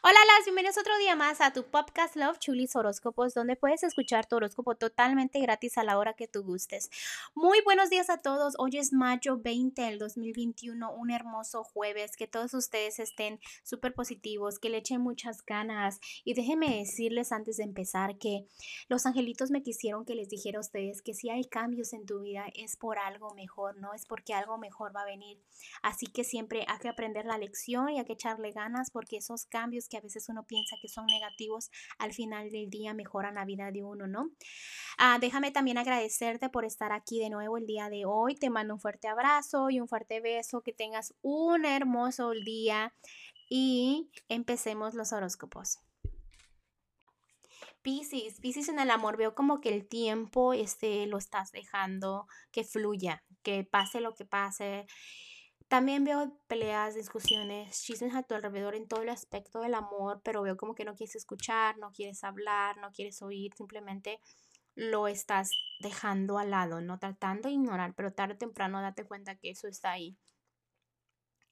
Hola, las bienvenidos otro día más a tu podcast Love Chulis Horóscopos, donde puedes escuchar tu horóscopo totalmente gratis a la hora que tú gustes. Muy buenos días a todos. Hoy es mayo 20 del 2021, un hermoso jueves. Que todos ustedes estén súper positivos, que le echen muchas ganas. Y déjenme decirles antes de empezar que los angelitos me quisieron que les dijera a ustedes que si hay cambios en tu vida es por algo mejor, no es porque algo mejor va a venir. Así que siempre hay que aprender la lección y hay que echarle ganas porque esos cambios que a veces uno piensa que son negativos, al final del día mejoran la vida de uno, ¿no? Ah, déjame también agradecerte por estar aquí de nuevo el día de hoy. Te mando un fuerte abrazo y un fuerte beso. Que tengas un hermoso día y empecemos los horóscopos. Piscis, Piscis en el amor, veo como que el tiempo este, lo estás dejando que fluya, que pase lo que pase también veo peleas, discusiones, chismes a tu alrededor en todo el aspecto del amor, pero veo como que no quieres escuchar, no quieres hablar, no quieres oír, simplemente lo estás dejando al lado, no tratando de ignorar, pero tarde o temprano date cuenta que eso está ahí.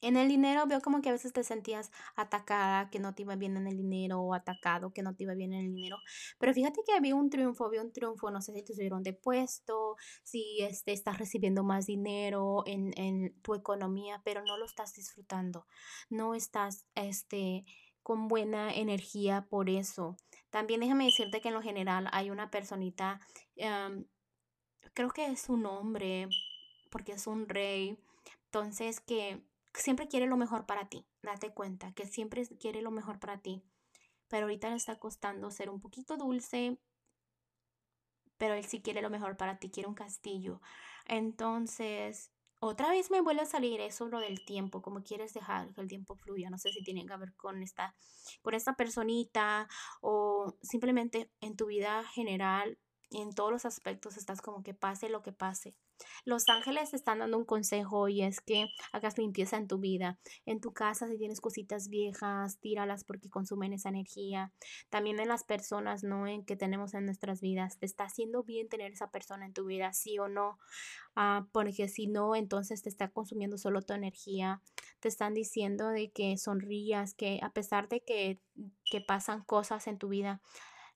En el dinero veo como que a veces te sentías atacada, que no te iba bien en el dinero, o atacado, que no te iba bien en el dinero. Pero fíjate que había un triunfo, había un triunfo, no sé si te subieron de puesto, si este, estás recibiendo más dinero en, en tu economía, pero no lo estás disfrutando. No estás este, con buena energía por eso. También déjame decirte que en lo general hay una personita, em, creo que es un hombre, porque es un rey. Entonces que siempre quiere lo mejor para ti. Date cuenta que siempre quiere lo mejor para ti. Pero ahorita le está costando ser un poquito dulce. Pero él sí quiere lo mejor para ti, quiere un castillo. Entonces, otra vez me vuelve a salir eso lo del tiempo, como quieres dejar que el tiempo fluya. No sé si tiene que ver con esta, con esta personita o simplemente en tu vida general en todos los aspectos estás como que pase lo que pase. Los ángeles te están dando un consejo y es que hagas limpieza en tu vida. En tu casa, si tienes cositas viejas, tíralas porque consumen esa energía. También en las personas, ¿no? En que tenemos en nuestras vidas. ¿Te está haciendo bien tener esa persona en tu vida, sí o no? Ah, porque si no, entonces te está consumiendo solo tu energía. Te están diciendo de que sonrías, que a pesar de que, que pasan cosas en tu vida,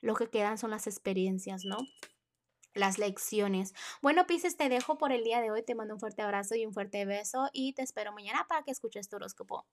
lo que quedan son las experiencias, ¿no? Las lecciones. Bueno, Pisces, te dejo por el día de hoy. Te mando un fuerte abrazo y un fuerte beso y te espero mañana para que escuches tu horóscopo.